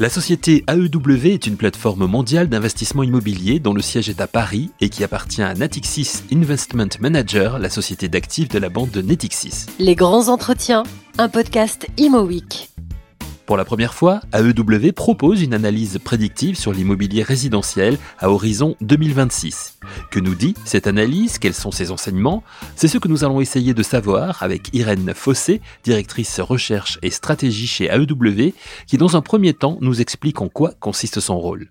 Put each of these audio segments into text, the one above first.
La société AEW est une plateforme mondiale d'investissement immobilier dont le siège est à Paris et qui appartient à Natixis Investment Manager, la société d'actifs de la bande de Netixis. Les grands entretiens, un podcast Imo. Pour la première fois, AEW propose une analyse prédictive sur l'immobilier résidentiel à horizon 2026. Que nous dit cette analyse? Quels sont ses enseignements? C'est ce que nous allons essayer de savoir avec Irène Fossé, directrice recherche et stratégie chez AEW, qui dans un premier temps nous explique en quoi consiste son rôle.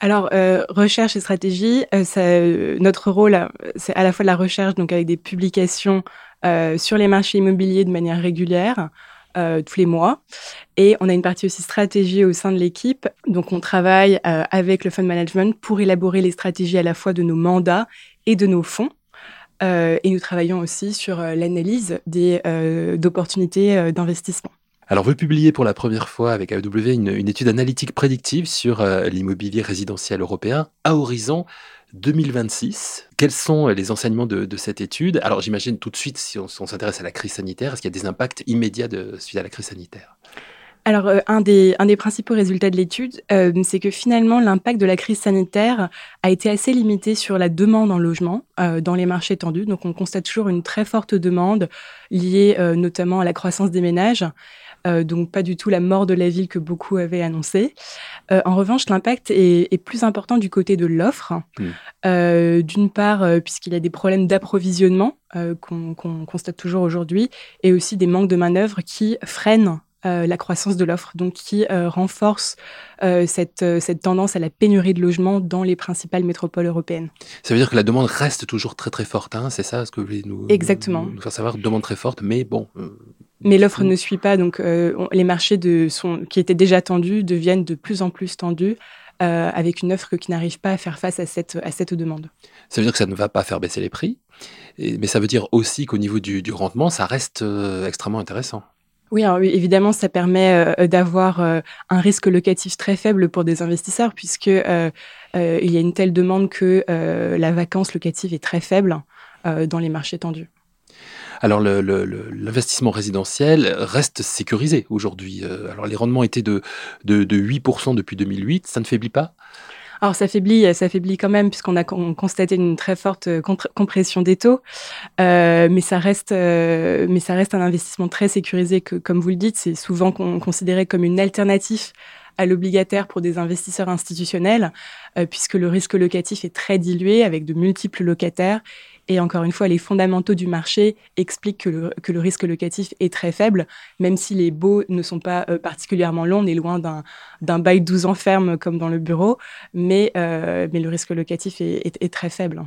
Alors, euh, recherche et stratégie, euh, euh, notre rôle, c'est à la fois de la recherche, donc avec des publications sur les marchés immobiliers de manière régulière, euh, tous les mois. Et on a une partie aussi stratégie au sein de l'équipe. Donc on travaille euh, avec le fund management pour élaborer les stratégies à la fois de nos mandats et de nos fonds. Euh, et nous travaillons aussi sur l'analyse d'opportunités d'investissement. Alors, vous publiez pour la première fois avec AEW une, étude analytique prédictive sur l'immobilier résidentiel européen à horizon 2026. Quels sont les enseignements de, cette étude? Alors j'imagine tout de suite, si on, s'intéresse à la crise sanitaire, est-ce qu'il y a des impacts immédiats de, suite à la crise sanitaire? Alors, euh, un, des, principaux résultats de l'étude, euh, c'est que finalement, l'impact de la crise sanitaire a été assez limité sur la demande en logement euh, dans les marchés tendus. Donc, on constate toujours une très forte demande liée notamment à la croissance des ménages euh, donc pas du tout la mort de la ville que beaucoup avaient annoncé. Euh, en revanche, l'impact est, plus important du côté de l'offre. Hmm. Euh, d'une part, puisqu'il y a des problèmes d'approvisionnement qu'on constate toujours aujourd'hui, et aussi des manques de manœuvre qui freinent la croissance de l'offre, donc qui renforcent cette, cette, tendance à la pénurie de logements dans les principales métropoles européennes. Ça veut dire que la demande reste toujours très très forte, hein c'est ça ce que vous voulez nous, Exactement. nous faire savoir? Demande très forte, mais bon, mais l'offre ne suit pas, donc euh, les marchés de, sont, qui étaient déjà tendus deviennent de plus en plus tendus. Euh, avec une offre qui n'arrive pas à faire face à cette, à cette demande. Ça veut dire que ça ne va pas faire baisser les prix, mais ça veut dire aussi qu'au niveau du, rendement, ça reste euh, extrêmement intéressant. Oui, évidemment, ça permet d'avoir un risque locatif très faible pour des investisseurs, puisque il y a une telle demande que la vacance locative est très faible dans les marchés tendus. Alors l'investissement résidentiel reste sécurisé aujourd'hui. Euh, alors les rendements étaient de, de, 8% depuis 2008, ça ne faiblit pas? Alors ça faiblit, ça faiblit quand même puisqu'on a constaté une très forte euh, compression des taux, euh, mais ça reste, mais ça reste un investissement très sécurisé comme vous le dites, c'est souvent considéré comme une alternative à l'obligataire pour des investisseurs institutionnels, puisque le risque locatif est très dilué avec de multiples locataires et encore une fois, les fondamentaux du marché expliquent que le, que le risque locatif est très faible, même si les baux ne sont pas euh, particulièrement longs. On est loin d'un bail 12 ans ferme comme dans le bureau, mais, euh, le risque locatif est, très faible.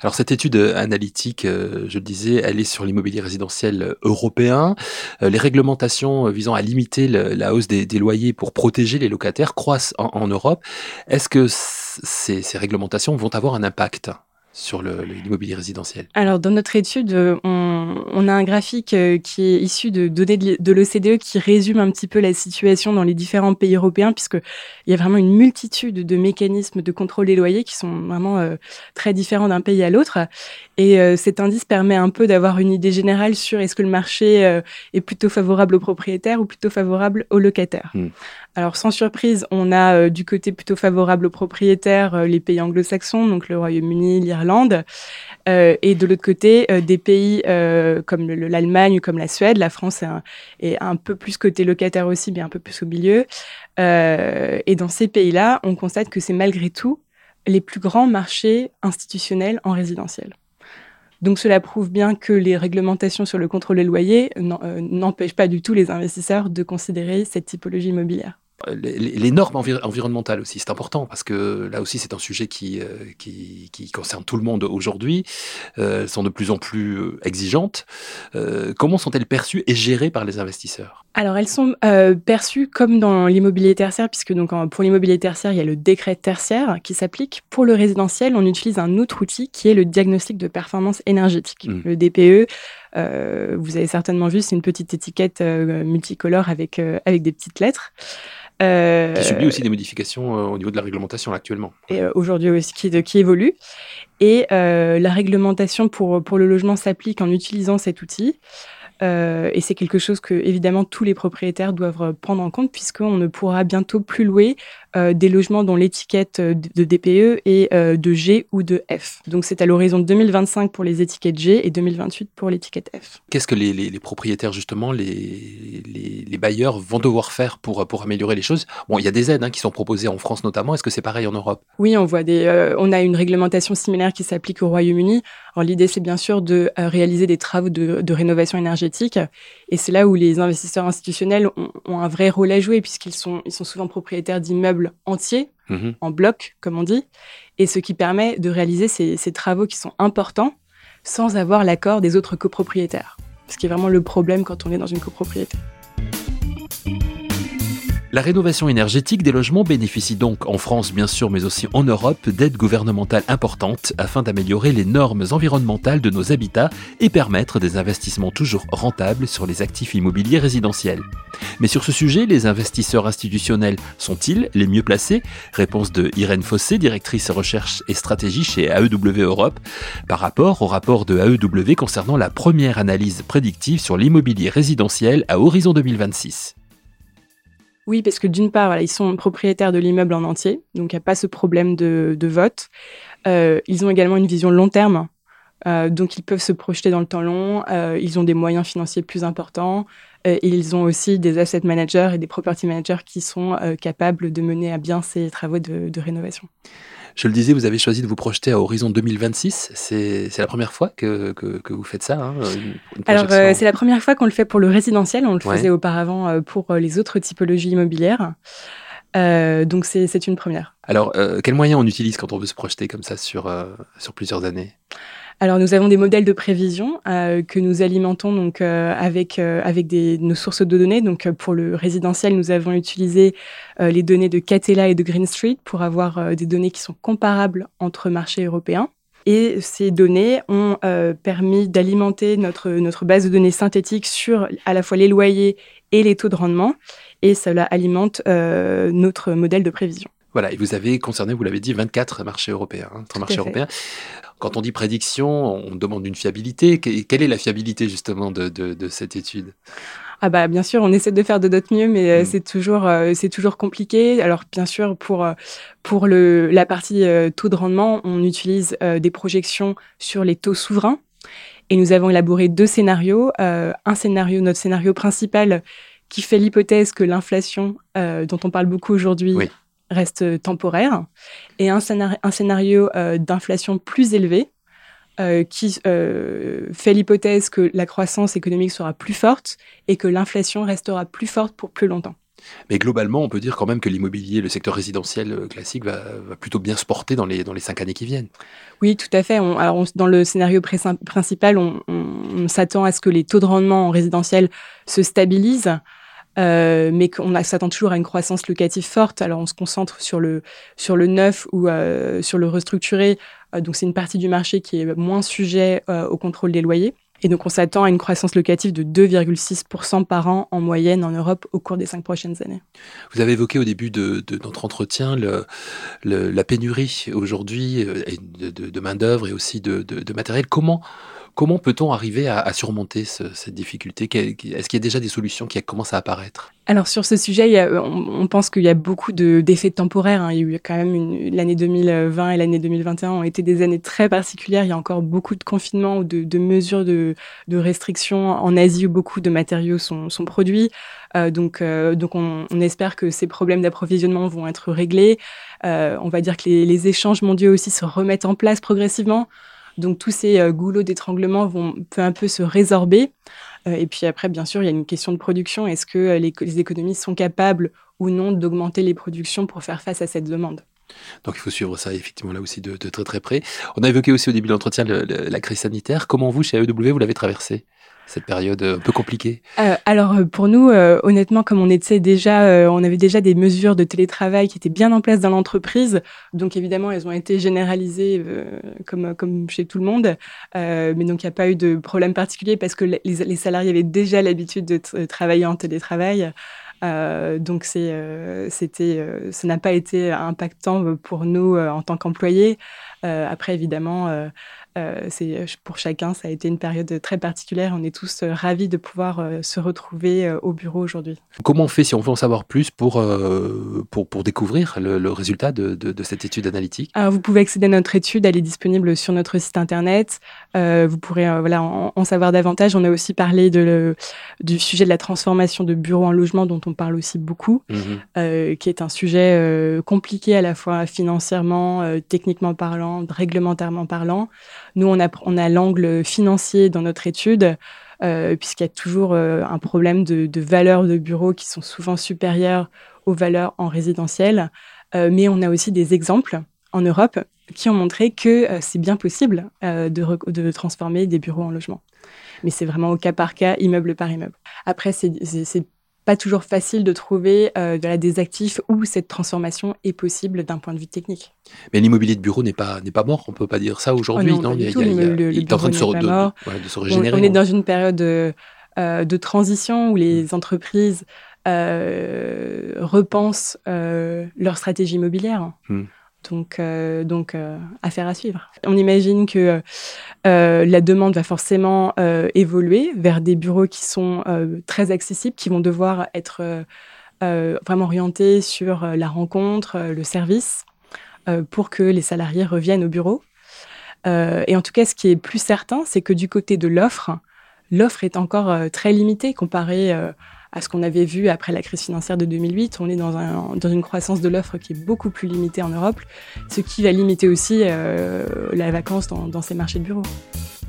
Alors cette étude analytique, euh, je le disais, elle est sur l'immobilier résidentiel européen. les réglementations visant à limiter la hausse des, loyers pour protéger les locataires croissent en, Europe. Est-ce que ces réglementations vont avoir un impact? Sur l'immobilier résidentiel Alors, dans notre étude, euh, on, a un graphique euh, qui est issu de données de, l'OCDE qui résume un petit peu la situation dans les différents pays européens, puisqu'il y a vraiment une multitude de mécanismes de contrôle des loyers qui sont vraiment euh, très différents d'un pays à l'autre. Et cet indice permet un peu d'avoir une idée générale sur est-ce que le marché est plutôt favorable aux propriétaires ou plutôt favorable aux locataires. Hmm. Alors sans surprise, on a euh, du côté plutôt favorable aux propriétaires euh, les pays anglo-saxons, donc le Royaume-Uni, l'Irlande, euh, et de l'autre côté des pays comme l'Allemagne comme la Suède. La France est un, est un, peu plus côté locataire aussi, mais un peu plus au milieu. et dans ces pays-là, on constate que c'est malgré tout les plus grands marchés institutionnels en résidentiel. Donc cela prouve bien que les réglementations sur le contrôle des loyers n'empêchent pas du tout les investisseurs de considérer cette typologie immobilière les, normes environnementales aussi, c'est important parce que là aussi c'est un sujet qui, euh, qui, concerne tout le monde aujourd'hui, euh, sont de plus en plus euh, exigeantes. comment sont-elles perçues et gérées par les investisseurs? Alors elles sont perçues comme dans l'immobilier tertiaire, puisque donc pour l'immobilier tertiaire il y a le décret tertiaire qui s'applique. Pour le résidentiel, on utilise un autre outil qui est le diagnostic de performance énergétique, mmh. le DPE. Vous avez certainement vu, c'est une petite étiquette multicolore avec, avec des petites lettres. Euh, qui subit aussi des modifications euh, au niveau de la réglementation actuellement. Et euh, aujourd'hui aussi, qui, qui, évolue. Et la réglementation pour, pour le logement s'applique en utilisant cet outil. et c'est quelque chose que, évidemment, tous les propriétaires doivent prendre en compte puisqu'on ne pourra bientôt plus louer des logements dont l'étiquette de DPE est de G ou de F. Donc c'est à l'horizon 2025 pour les étiquettes G et 2028 pour l'étiquette F. Qu'est-ce que les, propriétaires, justement, les, les, bailleurs vont devoir faire pour, pour améliorer les choses? Bon, il y a des aides hein, qui sont proposées en France notamment. Est-ce que c'est pareil en Europe? Oui, on voit des, on a une réglementation similaire qui s'applique au Royaume-Uni. L'idée, c'est bien sûr de euh, réaliser des travaux de, rénovation énergétique, et c'est là où les investisseurs institutionnels ont, un vrai rôle à jouer puisqu'ils sont, ils sont souvent propriétaires d'immeubles entiers, mmh en bloc, comme on dit, et ce qui permet de réaliser ces, ces travaux qui sont importants sans avoir l'accord des autres copropriétaires. Ce qui est vraiment le problème quand on est dans une copropriété. La rénovation énergétique des logements bénéficie donc en France bien sûr mais aussi en Europe d'aides gouvernementales importantes afin d'améliorer les normes environnementales de nos habitats et permettre des investissements toujours rentables sur les actifs immobiliers résidentiels. Mais sur ce sujet, les investisseurs institutionnels sont-ils les mieux placés? Réponse de Irène Fossé, directrice recherche et stratégie chez AEW Europe, par rapport au rapport de AEW concernant la première analyse prédictive sur l'immobilier résidentiel à horizon 2026. Oui, parce que d'une part, ils sont propriétaires de l'immeuble en entier, donc il n'y a pas ce problème de, vote. Euh, ils ont également une vision long terme, euh, donc ils peuvent se projeter dans le temps long. Euh, ils ont des moyens financiers plus importants. et ils ont aussi des asset managers et des property managers qui sont capables de mener à bien ces travaux de rénovation. Je le disais, vous avez choisi de vous projeter à horizon 2026. C'est la première fois que, que, vous faites ça hein, Alors, euh, c'est la première fois qu'on le fait pour le résidentiel. On le faisait auparavant euh, pour euh, les autres typologies immobilières. donc, c'est une première. Alors, quels moyens on utilise quand on veut se projeter comme ça sur, sur plusieurs années? Alors nous avons des modèles de prévision euh, que nous alimentons donc euh, avec euh, avec nos sources de données. Donc pour le résidentiel, nous avons utilisé les données de Catella et de Green Street pour avoir des données qui sont comparables entre marchés européens. Et ces données ont permis d'alimenter notre, notre base de données synthétique sur à la fois les loyers et les taux de rendement. Et cela alimente notre modèle de prévision. Voilà, et vous avez concerné, vous l'avez dit, 24 marchés européens, hein, marchés européens. Quand on dit prédiction, on demande une fiabilité. Quelle est la fiabilité justement de, cette étude? Ah bah bien sûr, on essaie de faire de notre mieux, mais euh, mm. c'est toujours euh, c'est toujours compliqué. Alors bien sûr pour euh, pour le la partie taux de rendement, on utilise des projections sur les taux souverains et nous avons élaboré deux scénarios. un scénario, notre scénario principal, qui fait l'hypothèse que l'inflation dont on parle beaucoup aujourd'hui reste temporaire, et un, scénario, euh, d'inflation plus élevé euh, qui euh, fait l'hypothèse que la croissance économique sera plus forte et que l'inflation restera plus forte pour plus longtemps. Mais globalement, on peut dire quand même que l'immobilier, le secteur résidentiel classique, va, plutôt bien se porter dans les, dans les cinq années qui viennent. Oui, tout à fait. alors dans le scénario principal, on s'attend à ce que les taux de rendement en résidentiel se stabilisent. Euh, mais qu'on s'attend toujours à une croissance locative forte. Alors on se concentre sur le sur le neuf ou euh, sur le restructuré. Euh, donc c'est une partie du marché qui est moins sujet au contrôle des loyers. Et donc on s'attend à une croissance locative de 2,6% par an en moyenne en Europe au cours des cinq prochaines années. Vous avez évoqué au début de, notre entretien la pénurie aujourd'hui de, de main-d'œuvre et aussi de, matériel. Comment Comment peut-on arriver à, surmonter cette difficulté? Est-ce qu'il y a déjà des solutions qui commencent à apparaître? Alors sur ce sujet, on, pense qu'il y a beaucoup d'effets temporaires. Hein. Il y a quand même l'année 2020 et l'année 2021 ont été des années très particulières. Il y a encore beaucoup de confinements ou de, mesures de, restrictions en Asie où beaucoup de matériaux sont, produits. Euh, donc, euh, on, espère que ces problèmes d'approvisionnement vont être réglés. Euh, on va dire que les, échanges mondiaux aussi se remettent en place progressivement. Donc tous ces euh, goulots d'étranglement vont peu à peu se résorber. Euh, et puis après, bien sûr, il y a une question de production. Est-ce que euh, les, économies sont capables ou non d'augmenter les productions pour faire face à cette demande? Donc il faut suivre ça effectivement là aussi de, très très près. On a évoqué aussi au début de l'entretien la crise sanitaire. Comment vous, chez AEW, vous l'avez traversée? Cette période euh, un peu compliquée euh, Alors euh, pour nous, honnêtement, comme on était déjà, on avait déjà des mesures de télétravail qui étaient bien en place dans l'entreprise, donc évidemment elles ont été généralisées comme comme chez tout le monde, mais donc il n'y a pas eu de problème particulier parce que les, salariés avaient déjà l'habitude de travailler en télétravail. donc c'est, c'était, ça n'a pas été impactant pour nous en tant qu'employés. Après, évidemment, c'est pour chacun, ça a été une période très particulière. On est tous ravis de pouvoir se retrouver au bureau aujourd'hui. Comment on fait si on veut en savoir plus pour, pour, pour, découvrir le, résultat de, de, cette étude analytique? Alors, Vous pouvez accéder à notre étude, elle est disponible sur notre site internet. vous pourrez voilà, en, savoir davantage. On a aussi parlé de du sujet de la transformation de bureaux en logement dont on parle aussi beaucoup, mmh qui est un sujet compliqué à la fois financièrement, euh, techniquement parlant, réglementairement parlant. Nous, on a, on a l'angle financier dans notre étude, euh, puisqu'il y a toujours euh, un problème de, de valeurs de bureaux qui sont souvent supérieures aux valeurs en résidentiel. mais on a aussi des exemples en Europe qui ont montré que c'est bien possible de, de, transformer des bureaux en logements. Mais c'est vraiment au cas par cas, immeuble par immeuble. Après, c'est pas toujours facile de trouver euh, des actifs où cette transformation est possible d'un point de vue technique. Mais l'immobilier de bureau n'est pas n'est pas mort, on peut pas dire ça aujourd'hui, non, il, est en train de se, régénérer. On, est dans une période de, euh, de transition où les mm. entreprises euh, repensent leur stratégie immobilière. Mm. Donc, euh, euh, affaire à suivre. On imagine que euh, la demande va forcément évoluer vers des bureaux qui sont très accessibles, qui vont devoir être vraiment orientés sur la rencontre, le service, pour que les salariés reviennent au bureau. et en tout cas, ce qui est plus certain, c'est que du côté de l'offre, l'offre est encore très limitée comparée à ce qu'on avait vu après la crise financière de 2008. On est dans, un, dans une croissance de l'offre qui est beaucoup plus limitée en Europe, ce qui va limiter aussi euh, la vacance dans ces marchés de bureaux.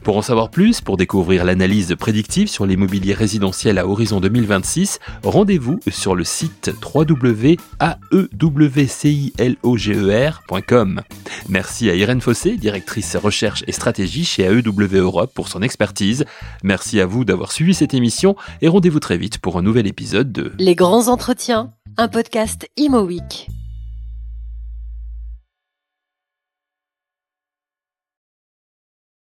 Pour en savoir plus, pour découvrir l'analyse prédictive sur l'immobilier résidentiel à horizon 2026, rendez-vous sur le site www.aewciloger.com. Merci à Irène Fossé, directrice recherche et stratégie chez AEW Europe pour son expertise. Merci à vous d'avoir suivi cette émission et rendez-vous très vite pour un nouvel épisode de Les grands entretiens, un podcast Imo.